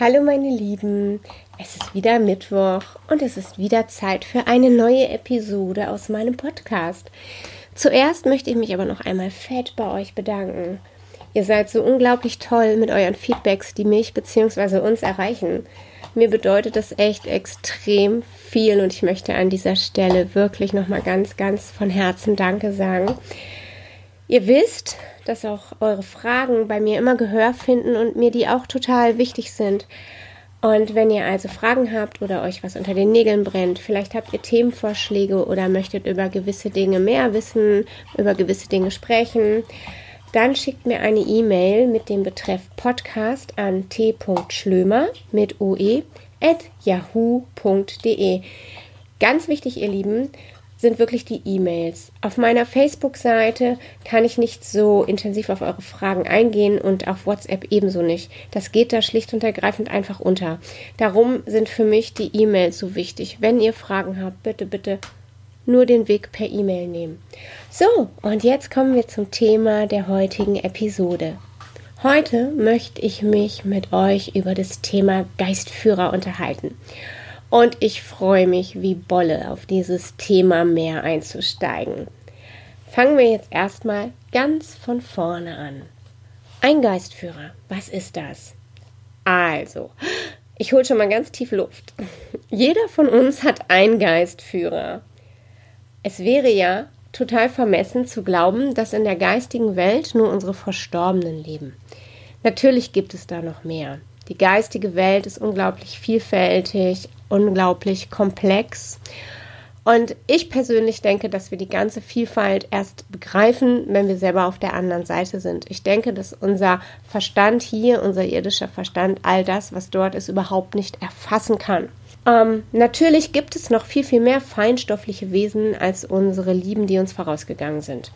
Hallo meine Lieben, es ist wieder Mittwoch und es ist wieder Zeit für eine neue Episode aus meinem Podcast. Zuerst möchte ich mich aber noch einmal fett bei euch bedanken. Ihr seid so unglaublich toll mit euren Feedbacks, die mich bzw. uns erreichen. Mir bedeutet das echt extrem viel und ich möchte an dieser Stelle wirklich nochmal ganz, ganz von Herzen Danke sagen. Ihr wisst, dass auch eure Fragen bei mir immer Gehör finden und mir die auch total wichtig sind. Und wenn ihr also Fragen habt oder euch was unter den Nägeln brennt, vielleicht habt ihr Themenvorschläge oder möchtet über gewisse Dinge mehr wissen, über gewisse Dinge sprechen, dann schickt mir eine E-Mail mit dem Betreff Podcast an t.schlömer mit oe at yahoo.de. Ganz wichtig, ihr Lieben, sind wirklich die E-Mails. Auf meiner Facebook-Seite kann ich nicht so intensiv auf eure Fragen eingehen und auf WhatsApp ebenso nicht. Das geht da schlicht und ergreifend einfach unter. Darum sind für mich die E-Mails so wichtig. Wenn ihr Fragen habt, bitte, bitte nur den Weg per E-Mail nehmen. So, und jetzt kommen wir zum Thema der heutigen Episode. Heute möchte ich mich mit euch über das Thema Geistführer unterhalten. Und ich freue mich wie Bolle auf dieses Thema mehr einzusteigen. Fangen wir jetzt erstmal ganz von vorne an. Ein Geistführer, was ist das? Also, ich hole schon mal ganz tief Luft. Jeder von uns hat einen Geistführer. Es wäre ja total vermessen zu glauben, dass in der geistigen Welt nur unsere Verstorbenen leben. Natürlich gibt es da noch mehr. Die geistige Welt ist unglaublich vielfältig, unglaublich komplex. Und ich persönlich denke, dass wir die ganze Vielfalt erst begreifen, wenn wir selber auf der anderen Seite sind. Ich denke, dass unser Verstand hier, unser irdischer Verstand, all das, was dort ist, überhaupt nicht erfassen kann. Ähm, natürlich gibt es noch viel, viel mehr feinstoffliche Wesen als unsere Lieben, die uns vorausgegangen sind.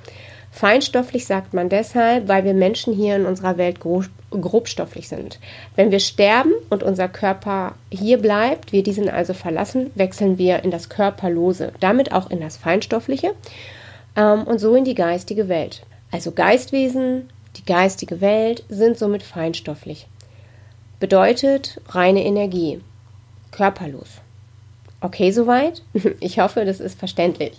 Feinstofflich sagt man deshalb, weil wir Menschen hier in unserer Welt grob, grobstofflich sind. Wenn wir sterben und unser Körper hier bleibt, wir diesen also verlassen, wechseln wir in das Körperlose, damit auch in das Feinstoffliche ähm, und so in die geistige Welt. Also Geistwesen, die geistige Welt sind somit feinstofflich. Bedeutet reine Energie, körperlos. Okay, soweit? Ich hoffe, das ist verständlich.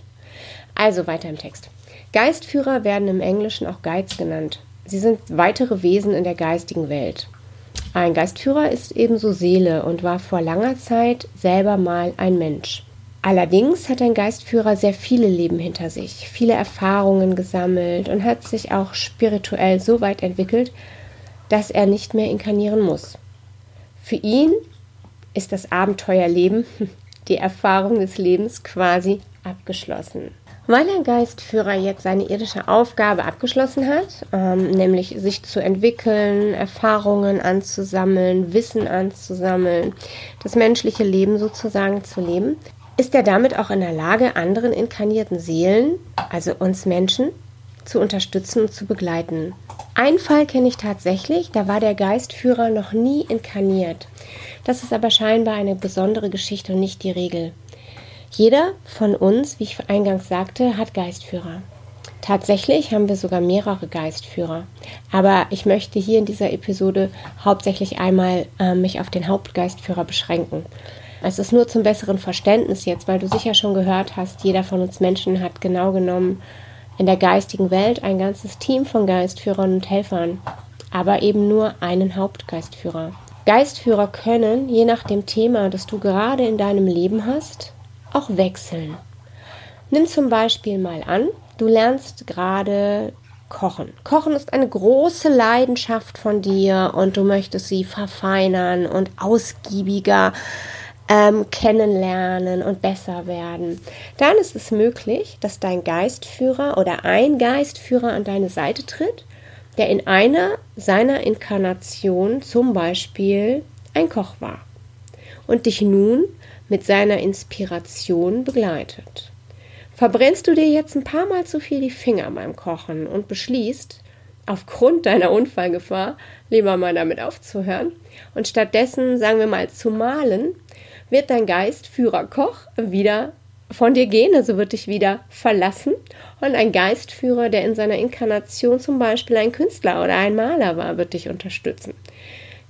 Also weiter im Text. Geistführer werden im Englischen auch Guides genannt. Sie sind weitere Wesen in der geistigen Welt. Ein Geistführer ist ebenso Seele und war vor langer Zeit selber mal ein Mensch. Allerdings hat ein Geistführer sehr viele Leben hinter sich, viele Erfahrungen gesammelt und hat sich auch spirituell so weit entwickelt, dass er nicht mehr inkarnieren muss. Für ihn ist das Abenteuerleben, die Erfahrung des Lebens quasi abgeschlossen. Weil ein Geistführer jetzt seine irdische Aufgabe abgeschlossen hat, ähm, nämlich sich zu entwickeln, Erfahrungen anzusammeln, Wissen anzusammeln, das menschliche Leben sozusagen zu leben, ist er damit auch in der Lage, anderen inkarnierten Seelen, also uns Menschen, zu unterstützen und zu begleiten. Ein Fall kenne ich tatsächlich, da war der Geistführer noch nie inkarniert. Das ist aber scheinbar eine besondere Geschichte und nicht die Regel. Jeder von uns, wie ich eingangs sagte, hat Geistführer. Tatsächlich haben wir sogar mehrere Geistführer. Aber ich möchte hier in dieser Episode hauptsächlich einmal äh, mich auf den Hauptgeistführer beschränken. Es ist nur zum besseren Verständnis jetzt, weil du sicher schon gehört hast, jeder von uns Menschen hat genau genommen in der geistigen Welt ein ganzes Team von Geistführern und Helfern, aber eben nur einen Hauptgeistführer. Geistführer können, je nach dem Thema, das du gerade in deinem Leben hast, auch wechseln. Nimm zum Beispiel mal an, du lernst gerade kochen. Kochen ist eine große Leidenschaft von dir und du möchtest sie verfeinern und ausgiebiger ähm, kennenlernen und besser werden. Dann ist es möglich, dass dein Geistführer oder ein Geistführer an deine Seite tritt der in einer seiner Inkarnationen zum Beispiel ein Koch war und dich nun mit seiner Inspiration begleitet. Verbrennst du dir jetzt ein paar Mal zu viel die Finger beim Kochen und beschließt, aufgrund deiner Unfallgefahr lieber mal damit aufzuhören und stattdessen, sagen wir mal, zu malen, wird dein Geistführer Koch wieder von dir gehen, also wird dich wieder verlassen. Und ein Geistführer, der in seiner Inkarnation zum Beispiel ein Künstler oder ein Maler war, wird dich unterstützen.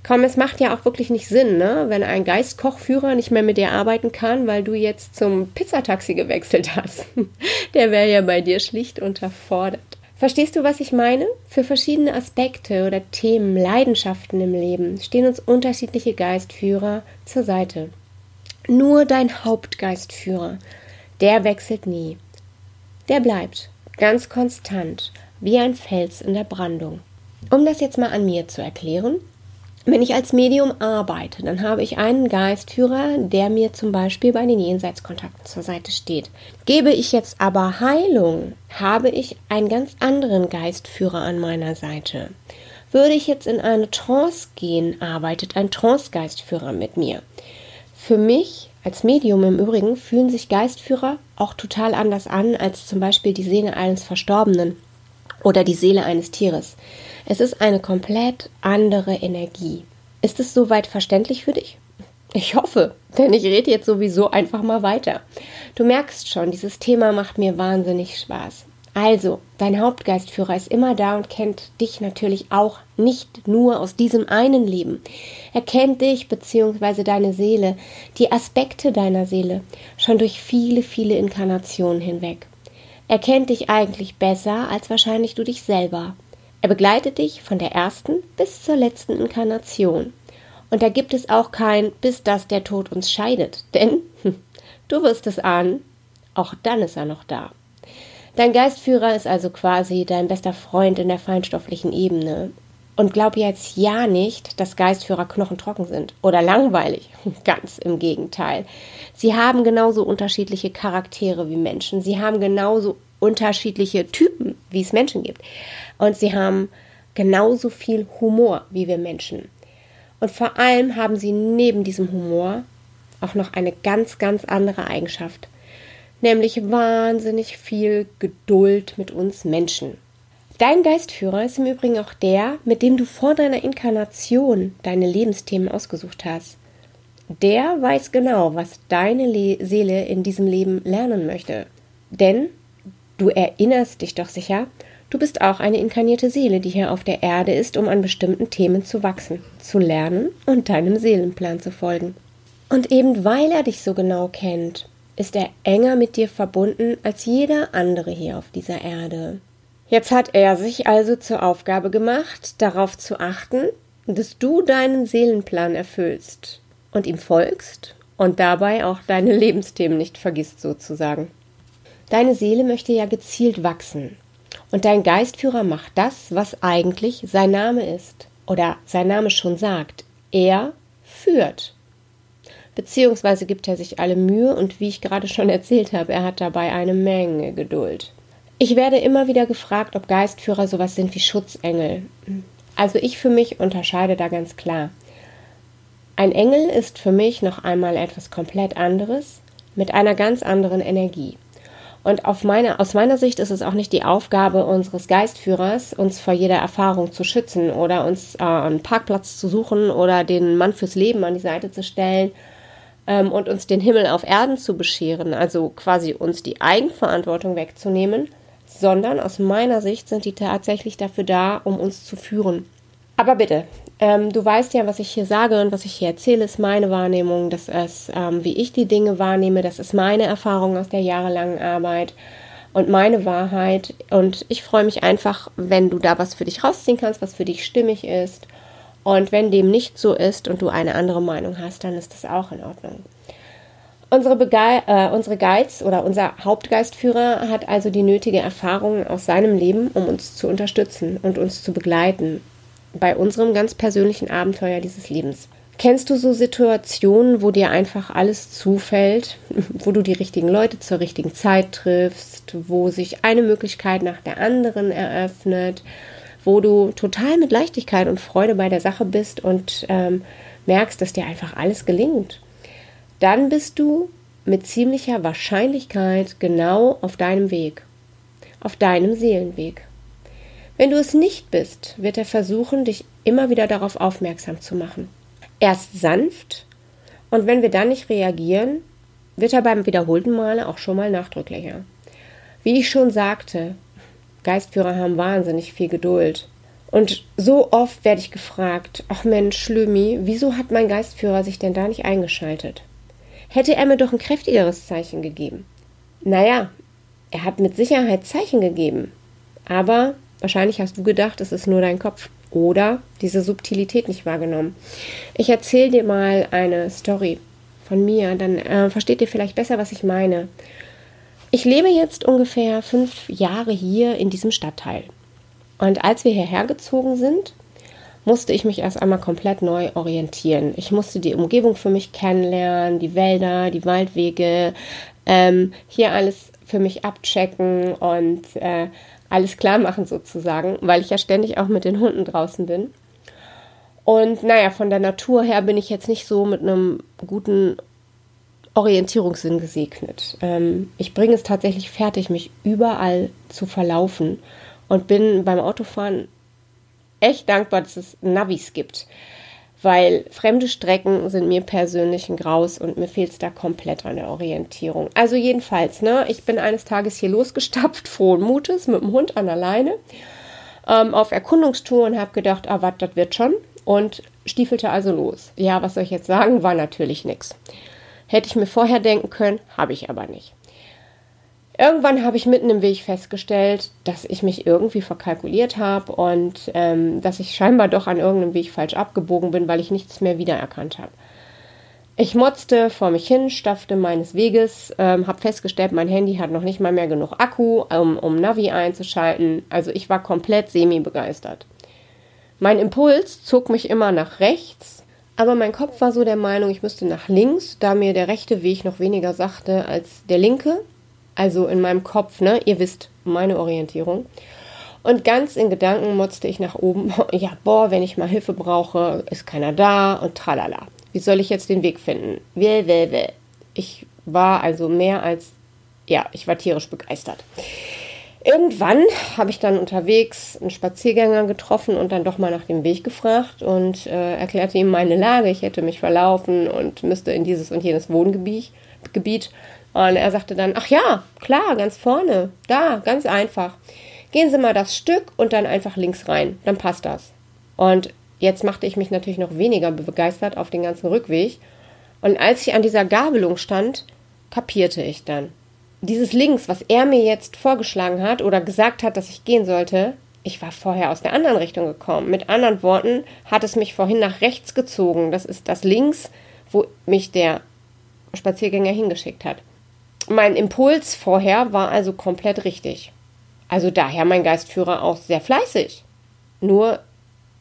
Komm, es macht ja auch wirklich nicht Sinn, ne? wenn ein Geistkochführer nicht mehr mit dir arbeiten kann, weil du jetzt zum Pizzataxi gewechselt hast. Der wäre ja bei dir schlicht unterfordert. Verstehst du, was ich meine? Für verschiedene Aspekte oder Themen, Leidenschaften im Leben stehen uns unterschiedliche Geistführer zur Seite. Nur dein Hauptgeistführer, der wechselt nie. Der bleibt ganz konstant, wie ein Fels in der Brandung. Um das jetzt mal an mir zu erklären, wenn ich als Medium arbeite, dann habe ich einen Geistführer, der mir zum Beispiel bei den Jenseitskontakten zur Seite steht. Gebe ich jetzt aber Heilung, habe ich einen ganz anderen Geistführer an meiner Seite. Würde ich jetzt in eine Trance gehen, arbeitet ein Trance-Geistführer mit mir. Für mich als Medium im Übrigen fühlen sich Geistführer auch total anders an als zum Beispiel die Seele eines Verstorbenen oder die Seele eines Tieres. Es ist eine komplett andere Energie. Ist es soweit verständlich für dich? Ich hoffe, denn ich rede jetzt sowieso einfach mal weiter. Du merkst schon, dieses Thema macht mir wahnsinnig Spaß. Also, dein Hauptgeistführer ist immer da und kennt dich natürlich auch nicht nur aus diesem einen Leben. Er kennt dich bzw. deine Seele, die Aspekte deiner Seele, schon durch viele, viele Inkarnationen hinweg. Er kennt dich eigentlich besser als wahrscheinlich du dich selber. Er begleitet dich von der ersten bis zur letzten Inkarnation. Und da gibt es auch kein bis dass der Tod uns scheidet, denn du wirst es ahnen, auch dann ist er noch da. Dein Geistführer ist also quasi dein bester Freund in der feinstofflichen Ebene. Und glaub jetzt ja nicht, dass Geistführer knochentrocken sind oder langweilig. Ganz im Gegenteil. Sie haben genauso unterschiedliche Charaktere wie Menschen. Sie haben genauso unterschiedliche Typen, wie es Menschen gibt. Und sie haben genauso viel Humor wie wir Menschen. Und vor allem haben sie neben diesem Humor auch noch eine ganz, ganz andere Eigenschaft nämlich wahnsinnig viel Geduld mit uns Menschen. Dein Geistführer ist im Übrigen auch der, mit dem du vor deiner Inkarnation deine Lebensthemen ausgesucht hast. Der weiß genau, was deine Le Seele in diesem Leben lernen möchte. Denn du erinnerst dich doch sicher, du bist auch eine inkarnierte Seele, die hier auf der Erde ist, um an bestimmten Themen zu wachsen, zu lernen und deinem Seelenplan zu folgen. Und eben weil er dich so genau kennt ist er enger mit dir verbunden als jeder andere hier auf dieser Erde. Jetzt hat er sich also zur Aufgabe gemacht, darauf zu achten, dass du deinen Seelenplan erfüllst und ihm folgst und dabei auch deine Lebensthemen nicht vergisst sozusagen. Deine Seele möchte ja gezielt wachsen und dein Geistführer macht das, was eigentlich sein Name ist oder sein Name schon sagt. Er führt beziehungsweise gibt er sich alle Mühe und wie ich gerade schon erzählt habe, er hat dabei eine Menge Geduld. Ich werde immer wieder gefragt, ob Geistführer sowas sind wie Schutzengel. Also ich für mich unterscheide da ganz klar. Ein Engel ist für mich noch einmal etwas komplett anderes mit einer ganz anderen Energie. Und meine, aus meiner Sicht ist es auch nicht die Aufgabe unseres Geistführers, uns vor jeder Erfahrung zu schützen oder uns äh, einen Parkplatz zu suchen oder den Mann fürs Leben an die Seite zu stellen ähm, und uns den Himmel auf Erden zu bescheren, also quasi uns die Eigenverantwortung wegzunehmen, sondern aus meiner Sicht sind die tatsächlich dafür da, um uns zu führen. Aber bitte, ähm, du weißt ja, was ich hier sage und was ich hier erzähle, ist meine Wahrnehmung, das ist, ähm, wie ich die Dinge wahrnehme, das ist meine Erfahrung aus der jahrelangen Arbeit und meine Wahrheit. Und ich freue mich einfach, wenn du da was für dich rausziehen kannst, was für dich stimmig ist und wenn dem nicht so ist und du eine andere Meinung hast, dann ist das auch in Ordnung. Unsere, Bege äh, unsere Guides oder unser Hauptgeistführer hat also die nötige Erfahrung aus seinem Leben, um uns zu unterstützen und uns zu begleiten bei unserem ganz persönlichen Abenteuer dieses Lebens. Kennst du so Situationen, wo dir einfach alles zufällt, wo du die richtigen Leute zur richtigen Zeit triffst, wo sich eine Möglichkeit nach der anderen eröffnet, wo du total mit Leichtigkeit und Freude bei der Sache bist und ähm, merkst, dass dir einfach alles gelingt, dann bist du mit ziemlicher Wahrscheinlichkeit genau auf deinem Weg, auf deinem Seelenweg. Wenn du es nicht bist, wird er versuchen, dich immer wieder darauf aufmerksam zu machen. Erst sanft und wenn wir dann nicht reagieren, wird er beim wiederholten Male auch schon mal nachdrücklicher. Wie ich schon sagte, Geistführer haben wahnsinnig viel Geduld. Und so oft werde ich gefragt, ach Mensch, Schlümi, wieso hat mein Geistführer sich denn da nicht eingeschaltet? Hätte er mir doch ein kräftigeres Zeichen gegeben. Naja, er hat mit Sicherheit Zeichen gegeben. Aber wahrscheinlich hast du gedacht, es ist nur dein Kopf oder diese Subtilität nicht wahrgenommen. Ich erzähle dir mal eine Story von mir, dann äh, versteht ihr vielleicht besser, was ich meine. Ich lebe jetzt ungefähr fünf Jahre hier in diesem Stadtteil. Und als wir hierher gezogen sind, musste ich mich erst einmal komplett neu orientieren. Ich musste die Umgebung für mich kennenlernen, die Wälder, die Waldwege, ähm, hier alles für mich abchecken und äh, alles klar machen sozusagen, weil ich ja ständig auch mit den Hunden draußen bin. Und naja, von der Natur her bin ich jetzt nicht so mit einem guten Orientierungssinn gesegnet. Ähm, ich bringe es tatsächlich fertig, mich überall zu verlaufen und bin beim Autofahren echt dankbar, dass es Navis gibt, weil fremde Strecken sind mir persönlich ein Graus und mir fehlt es da komplett an der Orientierung. Also jedenfalls, ne, ich bin eines Tages hier losgestapft, frohen Mutes, mit dem Hund an der Leine, ähm, auf Erkundungstour und habe gedacht, ah, was, das wird schon und stiefelte also los. Ja, was soll ich jetzt sagen, war natürlich nichts. Hätte ich mir vorher denken können, habe ich aber nicht. Irgendwann habe ich mitten im Weg festgestellt, dass ich mich irgendwie verkalkuliert habe und ähm, dass ich scheinbar doch an irgendeinem Weg falsch abgebogen bin, weil ich nichts mehr wiedererkannt habe. Ich motzte vor mich hin, staffte meines Weges, ähm, habe festgestellt, mein Handy hat noch nicht mal mehr genug Akku, um, um Navi einzuschalten. Also ich war komplett semi-begeistert. Mein Impuls zog mich immer nach rechts, aber mein Kopf war so der Meinung, ich müsste nach links, da mir der rechte Weg noch weniger sagte als der linke. Also in meinem Kopf, ne? Ihr wisst, meine Orientierung. Und ganz in Gedanken motzte ich nach oben. Ja, boah, wenn ich mal Hilfe brauche, ist keiner da und tralala. Wie soll ich jetzt den Weg finden? Ich war also mehr als, ja, ich war tierisch begeistert. Irgendwann habe ich dann unterwegs einen Spaziergänger getroffen und dann doch mal nach dem Weg gefragt und äh, erklärte ihm meine Lage. Ich hätte mich verlaufen und müsste in dieses und jenes Wohngebiet. Gebiet. Und er sagte dann, ach ja, klar, ganz vorne, da, ganz einfach. Gehen Sie mal das Stück und dann einfach links rein, dann passt das. Und jetzt machte ich mich natürlich noch weniger begeistert auf den ganzen Rückweg. Und als ich an dieser Gabelung stand, kapierte ich dann dieses Links, was er mir jetzt vorgeschlagen hat oder gesagt hat, dass ich gehen sollte, ich war vorher aus der anderen Richtung gekommen. Mit anderen Worten hat es mich vorhin nach rechts gezogen. Das ist das Links, wo mich der Spaziergänger hingeschickt hat. Mein Impuls vorher war also komplett richtig. Also daher mein Geistführer auch sehr fleißig. Nur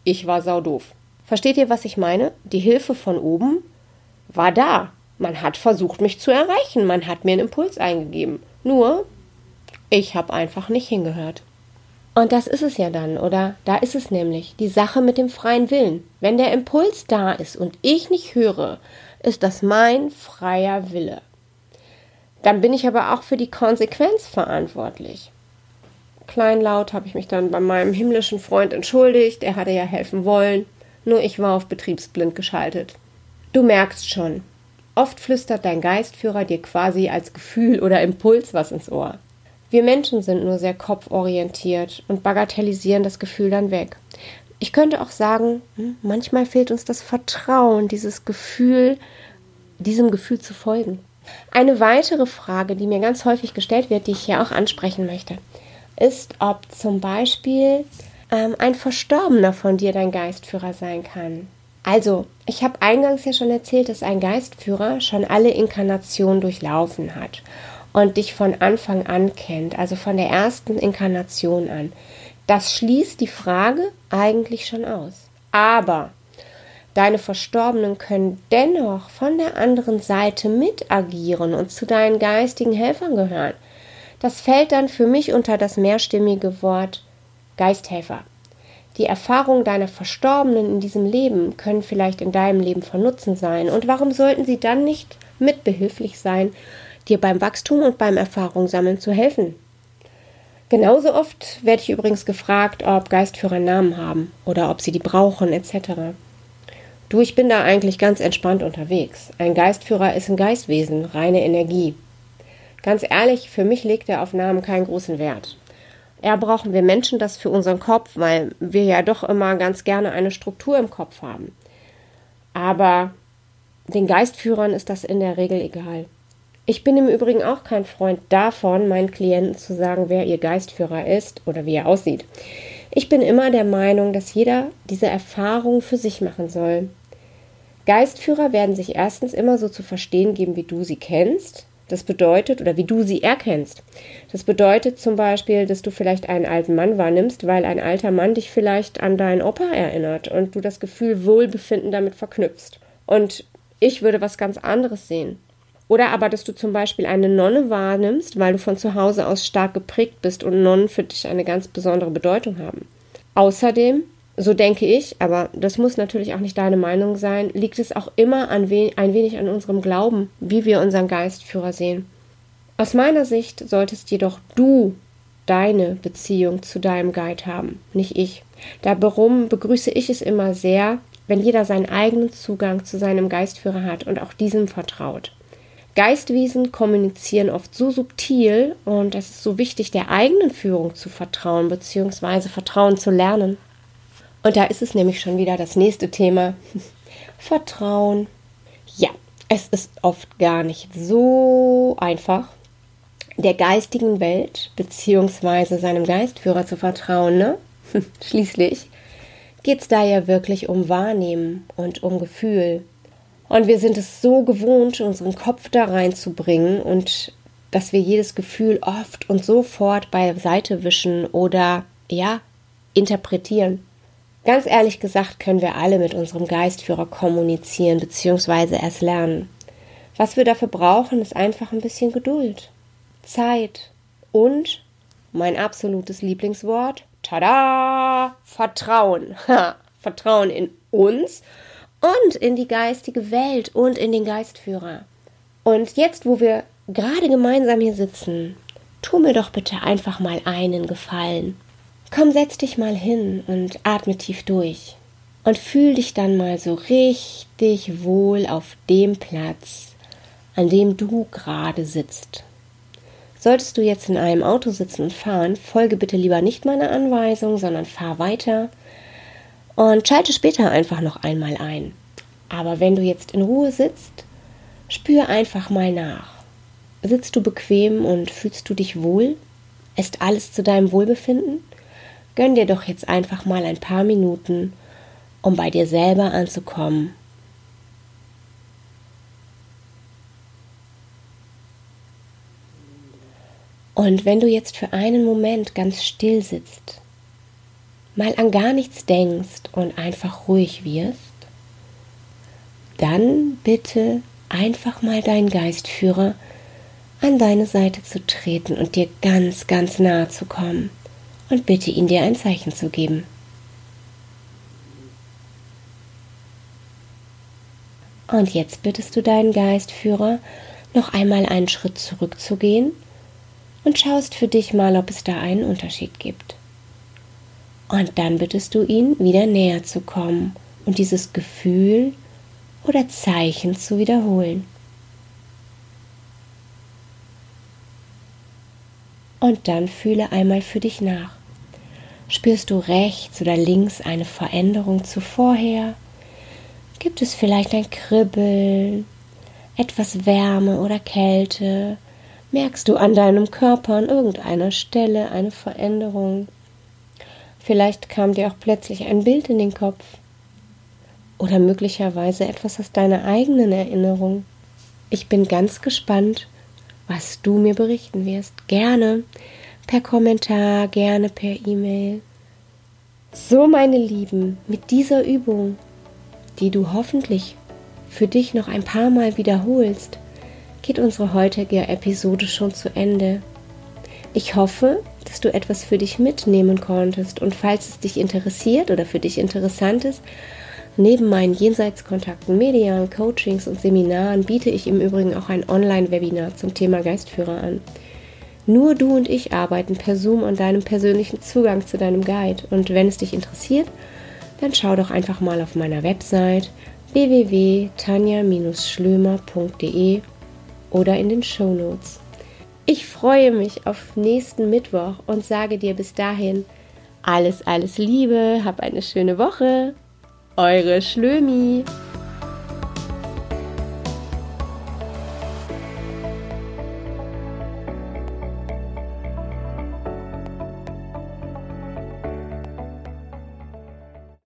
ich war saudoof. Versteht ihr, was ich meine? Die Hilfe von oben war da. Man hat versucht, mich zu erreichen, man hat mir einen Impuls eingegeben. Nur, ich habe einfach nicht hingehört. Und das ist es ja dann, oder? Da ist es nämlich, die Sache mit dem freien Willen. Wenn der Impuls da ist und ich nicht höre, ist das mein freier Wille. Dann bin ich aber auch für die Konsequenz verantwortlich. Kleinlaut habe ich mich dann bei meinem himmlischen Freund entschuldigt, er hatte ja helfen wollen, nur ich war auf betriebsblind geschaltet. Du merkst schon, Oft flüstert dein Geistführer dir quasi als Gefühl oder Impuls was ins Ohr. Wir Menschen sind nur sehr kopforientiert und bagatellisieren das Gefühl dann weg. Ich könnte auch sagen, hm, manchmal fehlt uns das Vertrauen, dieses Gefühl, diesem Gefühl zu folgen. Eine weitere Frage, die mir ganz häufig gestellt wird, die ich hier auch ansprechen möchte, ist, ob zum Beispiel ähm, ein Verstorbener von dir dein Geistführer sein kann. Also, ich habe eingangs ja schon erzählt, dass ein Geistführer schon alle Inkarnationen durchlaufen hat und dich von Anfang an kennt, also von der ersten Inkarnation an. Das schließt die Frage eigentlich schon aus. Aber deine Verstorbenen können dennoch von der anderen Seite mit agieren und zu deinen geistigen Helfern gehören. Das fällt dann für mich unter das mehrstimmige Wort Geisthelfer. Die Erfahrungen deiner Verstorbenen in diesem Leben können vielleicht in deinem Leben von Nutzen sein. Und warum sollten sie dann nicht mitbehilflich sein, dir beim Wachstum und beim Erfahrungssammeln zu helfen? Genauso oft werde ich übrigens gefragt, ob Geistführer Namen haben oder ob sie die brauchen etc. Du, ich bin da eigentlich ganz entspannt unterwegs. Ein Geistführer ist ein Geistwesen, reine Energie. Ganz ehrlich, für mich legt er auf Namen keinen großen Wert. Eher brauchen wir Menschen das für unseren Kopf, weil wir ja doch immer ganz gerne eine Struktur im Kopf haben. Aber den Geistführern ist das in der Regel egal. Ich bin im Übrigen auch kein Freund davon, meinen Klienten zu sagen, wer ihr Geistführer ist oder wie er aussieht. Ich bin immer der Meinung, dass jeder diese Erfahrung für sich machen soll. Geistführer werden sich erstens immer so zu verstehen geben, wie du sie kennst. Das bedeutet, oder wie du sie erkennst. Das bedeutet zum Beispiel, dass du vielleicht einen alten Mann wahrnimmst, weil ein alter Mann dich vielleicht an deinen Opa erinnert und du das Gefühl Wohlbefinden damit verknüpfst. Und ich würde was ganz anderes sehen. Oder aber, dass du zum Beispiel eine Nonne wahrnimmst, weil du von zu Hause aus stark geprägt bist und Nonnen für dich eine ganz besondere Bedeutung haben. Außerdem, so denke ich, aber das muss natürlich auch nicht deine Meinung sein, liegt es auch immer ein wenig an unserem Glauben, wie wir unseren Geistführer sehen. Aus meiner Sicht solltest jedoch du deine Beziehung zu deinem Guide haben, nicht ich. Darum begrüße ich es immer sehr, wenn jeder seinen eigenen Zugang zu seinem Geistführer hat und auch diesem vertraut. Geistwesen kommunizieren oft so subtil und es ist so wichtig, der eigenen Führung zu vertrauen bzw. Vertrauen zu lernen. Und da ist es nämlich schon wieder das nächste Thema. Vertrauen. Ja, es ist oft gar nicht so einfach, der geistigen Welt bzw. seinem Geistführer zu vertrauen. Ne? Schließlich geht es da ja wirklich um Wahrnehmen und um Gefühl. Und wir sind es so gewohnt, unseren Kopf da reinzubringen und dass wir jedes Gefühl oft und sofort beiseite wischen oder ja, interpretieren. Ganz ehrlich gesagt können wir alle mit unserem Geistführer kommunizieren bzw. erst lernen. Was wir dafür brauchen, ist einfach ein bisschen Geduld, Zeit und mein absolutes Lieblingswort, tada, Vertrauen. Vertrauen in uns und in die geistige Welt und in den Geistführer. Und jetzt, wo wir gerade gemeinsam hier sitzen, tu mir doch bitte einfach mal einen Gefallen. Komm, setz dich mal hin und atme tief durch. Und fühl dich dann mal so richtig wohl auf dem Platz, an dem du gerade sitzt. Solltest du jetzt in einem Auto sitzen und fahren, folge bitte lieber nicht meiner Anweisung, sondern fahr weiter und schalte später einfach noch einmal ein. Aber wenn du jetzt in Ruhe sitzt, spür einfach mal nach. Sitzt du bequem und fühlst du dich wohl? Ist alles zu deinem Wohlbefinden? Gönn dir doch jetzt einfach mal ein paar Minuten, um bei dir selber anzukommen. Und wenn du jetzt für einen Moment ganz still sitzt, mal an gar nichts denkst und einfach ruhig wirst, dann bitte einfach mal deinen Geistführer an deine Seite zu treten und dir ganz, ganz nahe zu kommen und bitte ihn dir ein Zeichen zu geben. Und jetzt bittest du deinen Geistführer, noch einmal einen Schritt zurückzugehen und schaust für dich mal, ob es da einen Unterschied gibt. Und dann bittest du ihn, wieder näher zu kommen und dieses Gefühl oder Zeichen zu wiederholen. Und dann fühle einmal für dich nach. Spürst du rechts oder links eine Veränderung zu vorher? Gibt es vielleicht ein Kribbeln, etwas Wärme oder Kälte? Merkst du an deinem Körper an irgendeiner Stelle eine Veränderung? Vielleicht kam dir auch plötzlich ein Bild in den Kopf oder möglicherweise etwas aus deiner eigenen Erinnerung. Ich bin ganz gespannt, was du mir berichten wirst. Gerne per Kommentar, gerne per E-Mail. So, meine Lieben, mit dieser Übung, die du hoffentlich für dich noch ein paar Mal wiederholst, geht unsere heutige Episode schon zu Ende. Ich hoffe, dass du etwas für dich mitnehmen konntest. Und falls es dich interessiert oder für dich interessant ist, neben meinen Jenseitskontakten, medialen Coachings und Seminaren biete ich im Übrigen auch ein Online-Webinar zum Thema Geistführer an. Nur du und ich arbeiten per Zoom an deinem persönlichen Zugang zu deinem Guide. Und wenn es dich interessiert, dann schau doch einfach mal auf meiner Website www.tanja-schlömer.de oder in den Show Notes. Ich freue mich auf nächsten Mittwoch und sage dir bis dahin alles, alles Liebe, hab eine schöne Woche. Eure Schlömi.